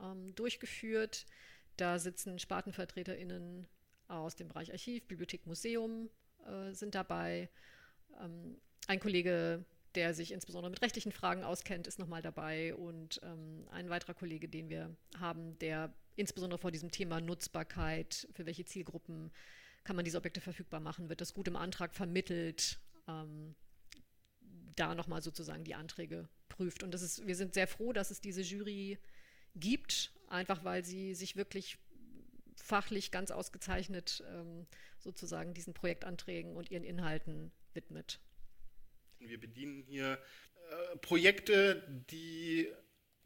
ähm, durchgeführt. Da sitzen SpartenvertreterInnen aus dem Bereich Archiv, Bibliothek, Museum äh, sind dabei. Ähm, ein Kollege, der sich insbesondere mit rechtlichen Fragen auskennt, ist nochmal dabei. Und ähm, ein weiterer Kollege, den wir haben, der insbesondere vor diesem Thema Nutzbarkeit, für welche Zielgruppen kann man diese Objekte verfügbar machen, wird das gut im Antrag vermittelt, ähm, da nochmal sozusagen die Anträge prüft. Und das ist, wir sind sehr froh, dass es diese Jury gibt, einfach weil sie sich wirklich fachlich ganz ausgezeichnet ähm, sozusagen diesen Projektanträgen und ihren Inhalten widmet. Wir bedienen hier äh, Projekte, die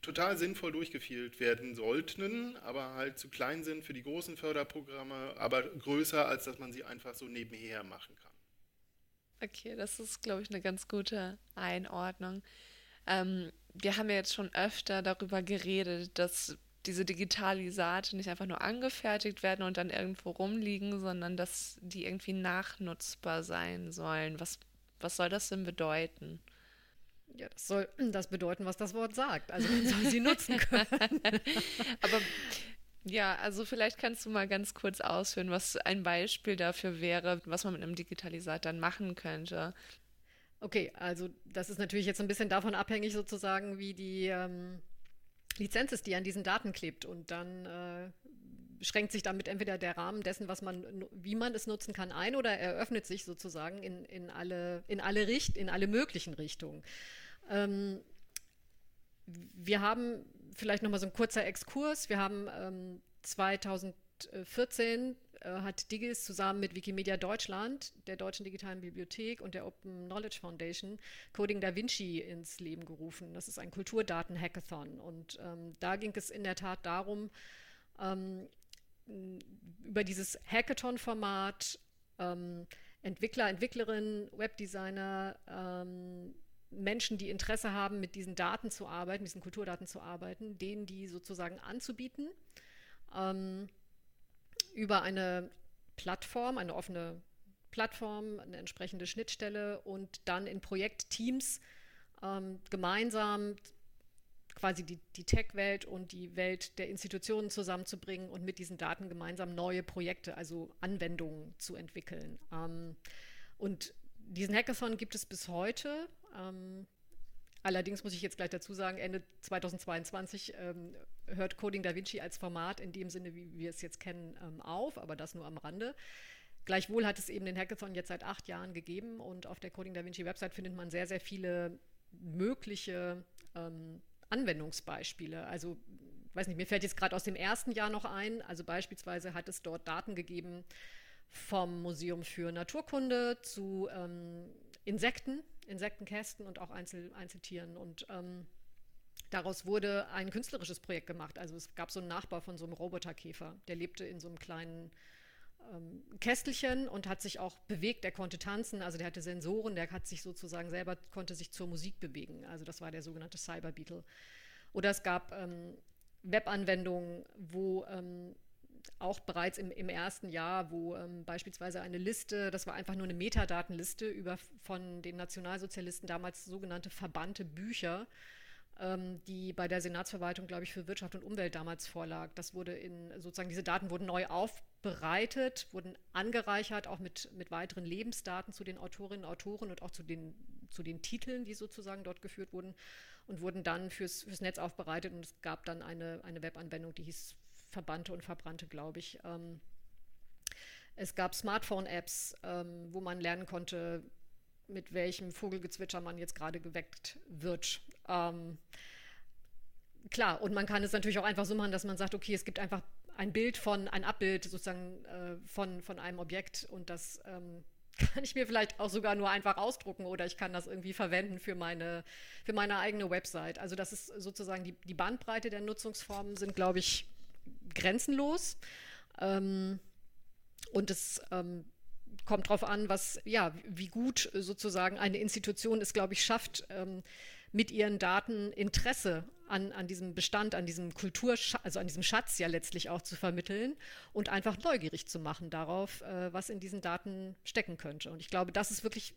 total sinnvoll durchgeführt werden sollten, aber halt zu klein sind für die großen Förderprogramme, aber größer, als dass man sie einfach so nebenher machen kann. Okay, das ist, glaube ich, eine ganz gute Einordnung. Ähm, wir haben ja jetzt schon öfter darüber geredet, dass diese Digitalisate nicht einfach nur angefertigt werden und dann irgendwo rumliegen, sondern dass die irgendwie nachnutzbar sein sollen. Was, was soll das denn bedeuten? Ja, das soll das bedeuten, was das Wort sagt. Also man soll sie nutzen können. Aber ja, also vielleicht kannst du mal ganz kurz ausführen, was ein Beispiel dafür wäre, was man mit einem Digitalisat dann machen könnte. Okay, also das ist natürlich jetzt ein bisschen davon abhängig sozusagen, wie die ähm, Lizenz ist, die an diesen Daten klebt. Und dann äh, schränkt sich damit entweder der Rahmen dessen, was man, wie man es nutzen kann, ein oder eröffnet sich sozusagen in, in, alle, in, alle, Richt, in alle möglichen Richtungen. Ähm, wir haben vielleicht nochmal so ein kurzer Exkurs. Wir haben ähm, 2014 äh, hat Digis zusammen mit Wikimedia Deutschland, der Deutschen Digitalen Bibliothek und der Open Knowledge Foundation Coding Da Vinci ins Leben gerufen. Das ist ein Kulturdaten-Hackathon. Und ähm, da ging es in der Tat darum, ähm, über dieses Hackathon-Format ähm, Entwickler, Entwicklerinnen, Webdesigner, ähm, Menschen, die Interesse haben, mit diesen Daten zu arbeiten, diesen Kulturdaten zu arbeiten, denen die sozusagen anzubieten, ähm, über eine Plattform, eine offene Plattform, eine entsprechende Schnittstelle und dann in Projektteams ähm, gemeinsam quasi die, die Tech-Welt und die Welt der Institutionen zusammenzubringen und mit diesen Daten gemeinsam neue Projekte, also Anwendungen zu entwickeln. Ähm, und diesen Hackathon gibt es bis heute. Ähm, allerdings muss ich jetzt gleich dazu sagen, Ende 2022 ähm, hört Coding Da Vinci als Format in dem Sinne, wie wir es jetzt kennen, ähm, auf, aber das nur am Rande. Gleichwohl hat es eben den Hackathon jetzt seit acht Jahren gegeben und auf der Coding Da Vinci Website findet man sehr, sehr viele mögliche ähm, Anwendungsbeispiele. Also, weiß nicht, mir fällt jetzt gerade aus dem ersten Jahr noch ein. Also beispielsweise hat es dort Daten gegeben vom Museum für Naturkunde zu ähm, Insekten, Insektenkästen und auch Einzel Einzeltieren. Und ähm, daraus wurde ein künstlerisches Projekt gemacht. Also es gab so einen Nachbau von so einem Roboterkäfer. Der lebte in so einem kleinen ähm, Kästelchen und hat sich auch bewegt. Der konnte tanzen, also der hatte Sensoren, der hat sich sozusagen selber, konnte sich zur Musik bewegen. Also das war der sogenannte Cyber Beetle. Oder es gab ähm, Webanwendungen, wo ähm, auch bereits im, im, ersten Jahr, wo ähm, beispielsweise eine Liste, das war einfach nur eine Metadatenliste über von den Nationalsozialisten damals sogenannte verbannte Bücher, ähm, die bei der Senatsverwaltung, glaube ich, für Wirtschaft und Umwelt damals vorlag. Das wurde in, sozusagen, diese Daten wurden neu aufbereitet, wurden angereichert, auch mit, mit weiteren Lebensdaten zu den Autorinnen und Autoren und auch zu den, zu den Titeln, die sozusagen dort geführt wurden und wurden dann fürs, fürs Netz aufbereitet und es gab dann eine, eine Webanwendung, die hieß Verbannte und Verbrannte, glaube ich. Ähm, es gab Smartphone-Apps, ähm, wo man lernen konnte, mit welchem Vogelgezwitscher man jetzt gerade geweckt wird. Ähm, klar, und man kann es natürlich auch einfach so machen, dass man sagt, okay, es gibt einfach ein Bild von, ein Abbild sozusagen äh, von, von einem Objekt und das ähm, kann ich mir vielleicht auch sogar nur einfach ausdrucken oder ich kann das irgendwie verwenden für meine, für meine eigene Website. Also das ist sozusagen die, die Bandbreite der Nutzungsformen sind, glaube ich, grenzenlos. Ähm, und es ähm, kommt darauf an, was, ja, wie gut sozusagen eine Institution es, glaube ich, schafft, ähm, mit ihren Daten Interesse an, an diesem Bestand, an diesem Kulturschatz, also an diesem Schatz ja letztlich auch zu vermitteln und einfach neugierig zu machen darauf, äh, was in diesen Daten stecken könnte. Und ich glaube, das ist wirklich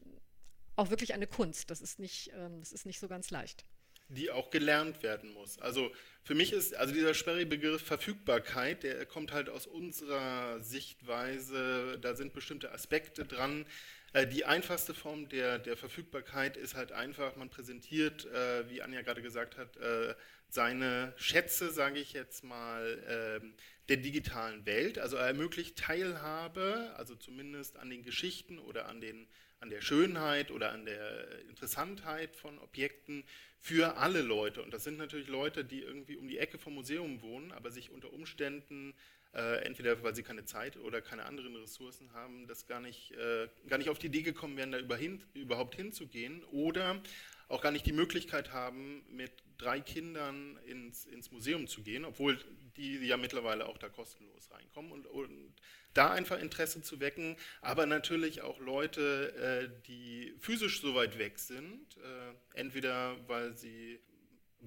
auch wirklich eine Kunst. Das ist nicht, ähm, das ist nicht so ganz leicht die auch gelernt werden muss. Also für mich ist also dieser sperrige Begriff Verfügbarkeit, der kommt halt aus unserer Sichtweise, da sind bestimmte Aspekte dran. Äh, die einfachste Form der, der Verfügbarkeit ist halt einfach, man präsentiert, äh, wie Anja gerade gesagt hat, äh, seine Schätze, sage ich jetzt mal, ähm, der digitalen Welt. Also er ermöglicht Teilhabe, also zumindest an den Geschichten oder an den an der Schönheit oder an der Interessantheit von Objekten für alle Leute. Und das sind natürlich Leute, die irgendwie um die Ecke vom Museum wohnen, aber sich unter Umständen, äh, entweder weil sie keine Zeit oder keine anderen Ressourcen haben, das gar nicht, äh, gar nicht auf die Idee gekommen wären, da über hin, überhaupt hinzugehen oder auch gar nicht die Möglichkeit haben, mit drei Kindern ins, ins Museum zu gehen, obwohl die ja mittlerweile auch da kostenlos reinkommen und, und da einfach Interesse zu wecken, aber natürlich auch Leute, äh, die physisch so weit weg sind, äh, entweder weil sie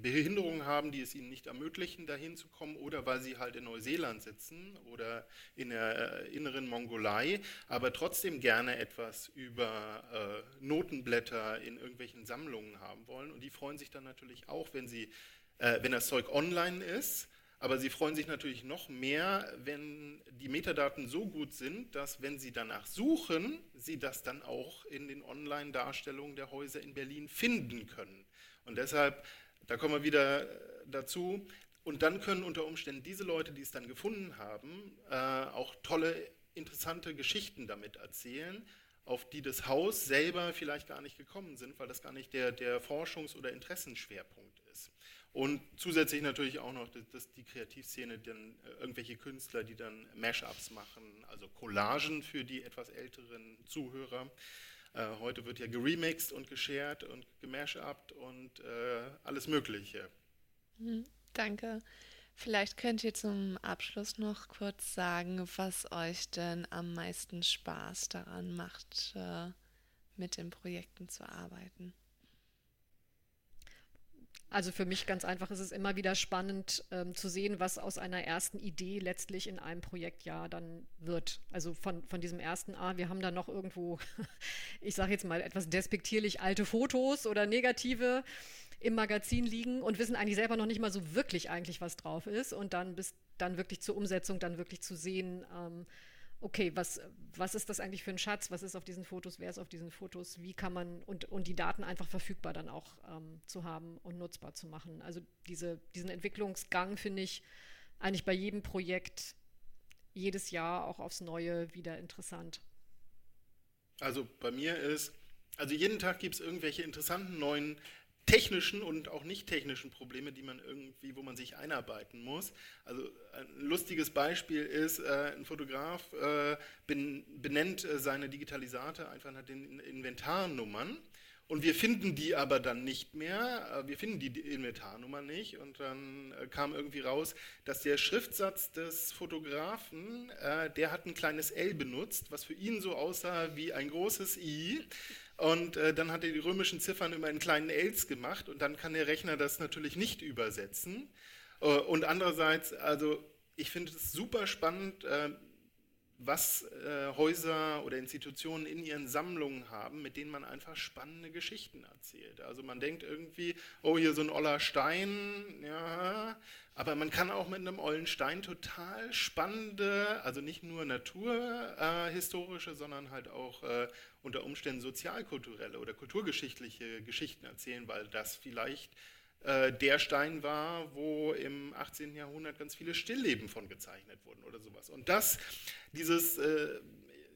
Behinderungen haben, die es ihnen nicht ermöglichen, dahin zu kommen, oder weil sie halt in Neuseeland sitzen oder in der äh, inneren Mongolei, aber trotzdem gerne etwas über äh, Notenblätter in irgendwelchen Sammlungen haben wollen. Und die freuen sich dann natürlich auch, wenn sie, äh, wenn das Zeug online ist. Aber sie freuen sich natürlich noch mehr, wenn die Metadaten so gut sind, dass wenn sie danach suchen, sie das dann auch in den Online-Darstellungen der Häuser in Berlin finden können. Und deshalb da kommen wir wieder äh, dazu. Und dann können unter Umständen diese Leute, die es dann gefunden haben, äh, auch tolle, interessante Geschichten damit erzählen. auf die das Haus selber vielleicht gar nicht gekommen sind, weil das gar nicht der, der Forschungs- oder Interessenschwerpunkt ist. Und zusätzlich natürlich auch noch dass die Kreativszene, dann äh, irgendwelche Künstler, die dann Mashups machen, also Collagen für die etwas älteren Zuhörer. Äh, heute wird ja geremixed und geshared und gemashupt und äh, alles Mögliche. Mhm, danke. Vielleicht könnt ihr zum Abschluss noch kurz sagen, was euch denn am meisten Spaß daran macht, äh, mit den Projekten zu arbeiten. Also für mich ganz einfach ist es immer wieder spannend ähm, zu sehen, was aus einer ersten Idee letztlich in einem Projektjahr dann wird. Also von, von diesem ersten, ah, wir haben da noch irgendwo, ich sage jetzt mal etwas despektierlich, alte Fotos oder negative im Magazin liegen und wissen eigentlich selber noch nicht mal so wirklich eigentlich, was drauf ist. Und dann bis dann wirklich zur Umsetzung, dann wirklich zu sehen, ähm, okay, was, was ist das eigentlich für ein Schatz? Was ist auf diesen Fotos? Wer ist auf diesen Fotos? Wie kann man und, und die Daten einfach verfügbar dann auch ähm, zu haben und nutzbar zu machen? Also diese, diesen Entwicklungsgang finde ich eigentlich bei jedem Projekt jedes Jahr auch aufs Neue wieder interessant. Also bei mir ist, also jeden Tag gibt es irgendwelche interessanten neuen technischen und auch nicht technischen Probleme, die man irgendwie, wo man sich einarbeiten muss. Also ein lustiges Beispiel ist, äh, ein Fotograf äh, ben, benennt äh, seine Digitalisate einfach nach den Inventarnummern. Und wir finden die aber dann nicht mehr, äh, wir finden die Inventarnummer nicht. Und dann äh, kam irgendwie raus, dass der Schriftsatz des Fotografen, äh, der hat ein kleines L benutzt, was für ihn so aussah wie ein großes I. Und äh, dann hat er die römischen Ziffern immer in kleinen Ls gemacht und dann kann der Rechner das natürlich nicht übersetzen. Äh, und andererseits, also ich finde es super spannend, äh, was äh, Häuser oder Institutionen in ihren Sammlungen haben, mit denen man einfach spannende Geschichten erzählt. Also man denkt irgendwie, oh, hier so ein oller Stein, ja, aber man kann auch mit einem ollen Stein total spannende, also nicht nur naturhistorische, äh, sondern halt auch äh, unter Umständen sozialkulturelle oder kulturgeschichtliche Geschichten erzählen, weil das vielleicht äh, der Stein war, wo im 18. Jahrhundert ganz viele Stillleben von gezeichnet wurden oder sowas. Und das, dieses, äh,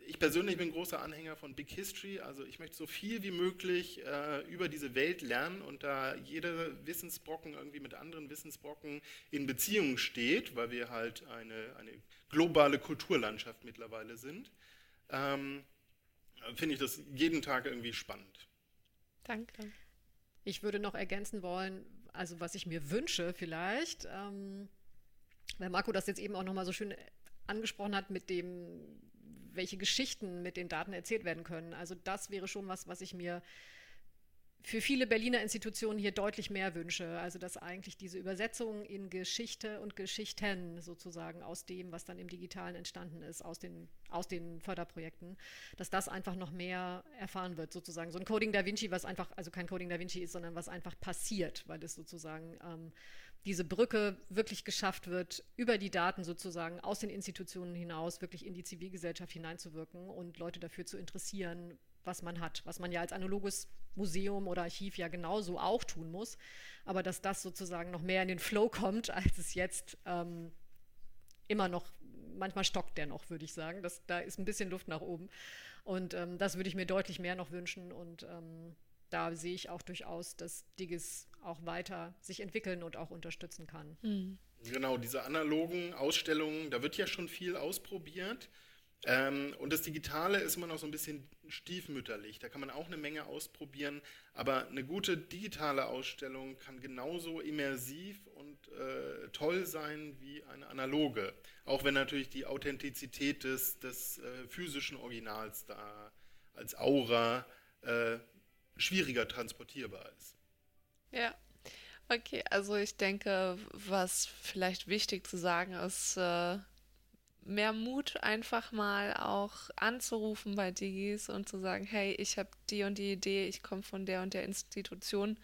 ich persönlich bin großer Anhänger von Big History, also ich möchte so viel wie möglich äh, über diese Welt lernen und da jeder Wissensbrocken irgendwie mit anderen Wissensbrocken in Beziehung steht, weil wir halt eine, eine globale Kulturlandschaft mittlerweile sind, ähm, finde ich das jeden Tag irgendwie spannend. Danke. Ich würde noch ergänzen wollen, also was ich mir wünsche vielleicht, ähm, weil Marco das jetzt eben auch nochmal so schön angesprochen hat mit dem, welche Geschichten mit den Daten erzählt werden können. Also das wäre schon was, was ich mir für viele Berliner Institutionen hier deutlich mehr wünsche. Also dass eigentlich diese Übersetzung in Geschichte und Geschichten sozusagen aus dem, was dann im Digitalen entstanden ist, aus den, aus den Förderprojekten, dass das einfach noch mehr erfahren wird, sozusagen. So ein Coding Da Vinci, was einfach, also kein Coding Da Vinci ist, sondern was einfach passiert, weil es sozusagen ähm, diese Brücke wirklich geschafft wird, über die Daten sozusagen aus den Institutionen hinaus wirklich in die Zivilgesellschaft hineinzuwirken und Leute dafür zu interessieren, was man hat, was man ja als analoges Museum oder Archiv ja genauso auch tun muss, aber dass das sozusagen noch mehr in den Flow kommt, als es jetzt ähm, immer noch, manchmal stockt der noch, würde ich sagen. Das, da ist ein bisschen Luft nach oben. Und ähm, das würde ich mir deutlich mehr noch wünschen. Und ähm, da sehe ich auch durchaus, dass Digis auch weiter sich entwickeln und auch unterstützen kann. Mhm. Genau, diese analogen Ausstellungen, da wird ja schon viel ausprobiert. Ähm, und das Digitale ist immer noch so ein bisschen stiefmütterlich. Da kann man auch eine Menge ausprobieren, aber eine gute digitale Ausstellung kann genauso immersiv und äh, toll sein wie eine analoge. Auch wenn natürlich die Authentizität des, des äh, physischen Originals da als Aura äh, schwieriger transportierbar ist. Ja. Okay, also ich denke, was vielleicht wichtig zu sagen ist, äh, mehr Mut, einfach mal auch anzurufen bei Digis und zu sagen, hey, ich habe die und die Idee, ich komme von der und der Institution.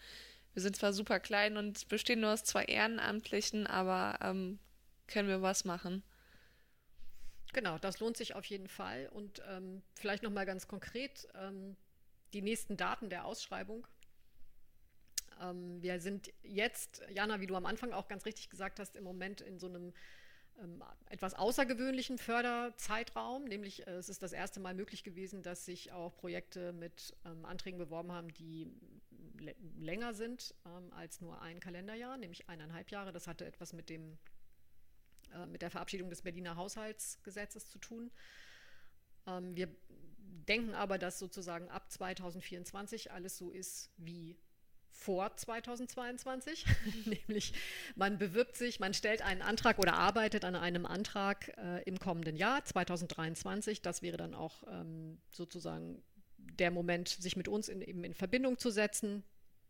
Wir sind zwar super klein und bestehen nur aus zwei Ehrenamtlichen, aber ähm, können wir was machen. Genau, das lohnt sich auf jeden Fall. Und ähm, vielleicht nochmal ganz konkret ähm, die nächsten Daten der Ausschreibung. Ähm, wir sind jetzt, Jana, wie du am Anfang auch ganz richtig gesagt hast, im Moment in so einem ähm, etwas außergewöhnlichen Förderzeitraum, nämlich äh, es ist das erste Mal möglich gewesen, dass sich auch Projekte mit ähm, Anträgen beworben haben, die länger sind ähm, als nur ein Kalenderjahr, nämlich eineinhalb Jahre. Das hatte etwas mit dem äh, mit der Verabschiedung des Berliner Haushaltsgesetzes zu tun. Ähm, wir denken aber, dass sozusagen ab 2024 alles so ist wie vor 2022, nämlich man bewirbt sich, man stellt einen Antrag oder arbeitet an einem Antrag äh, im kommenden Jahr 2023. Das wäre dann auch ähm, sozusagen der Moment, sich mit uns in, eben in Verbindung zu setzen,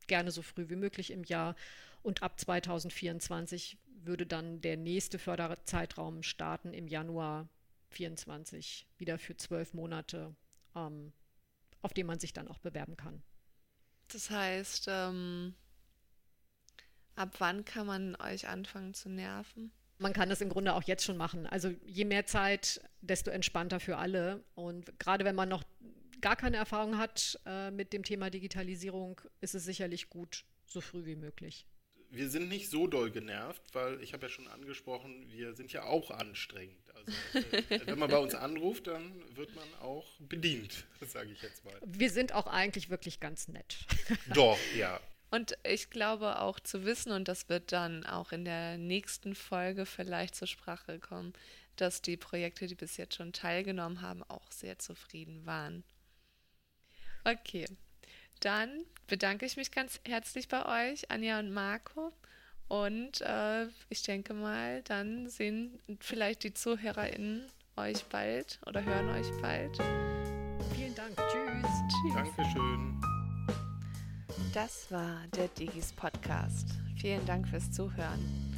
gerne so früh wie möglich im Jahr. Und ab 2024 würde dann der nächste Förderzeitraum starten im Januar 2024, wieder für zwölf Monate, ähm, auf den man sich dann auch bewerben kann. Das heißt, ähm, ab wann kann man euch anfangen zu nerven? Man kann das im Grunde auch jetzt schon machen. Also je mehr Zeit, desto entspannter für alle. Und gerade wenn man noch gar keine Erfahrung hat äh, mit dem Thema Digitalisierung, ist es sicherlich gut, so früh wie möglich. Wir sind nicht so doll genervt, weil ich habe ja schon angesprochen, wir sind ja auch anstrengend. Also, äh, wenn man bei uns anruft, dann wird man auch bedient, sage ich jetzt mal. Wir sind auch eigentlich wirklich ganz nett. Doch, ja. Und ich glaube auch zu wissen, und das wird dann auch in der nächsten Folge vielleicht zur Sprache kommen, dass die Projekte, die bis jetzt schon teilgenommen haben, auch sehr zufrieden waren. Okay, dann bedanke ich mich ganz herzlich bei euch, Anja und Marco. Und äh, ich denke mal, dann sehen vielleicht die ZuhörerInnen euch bald oder hören euch bald. Vielen Dank. Tschüss. Tschüss. Dankeschön. Das war der Digis Podcast. Vielen Dank fürs Zuhören.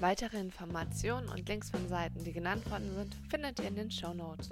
Weitere Informationen und Links von Seiten, die genannt worden sind, findet ihr in den Show Notes.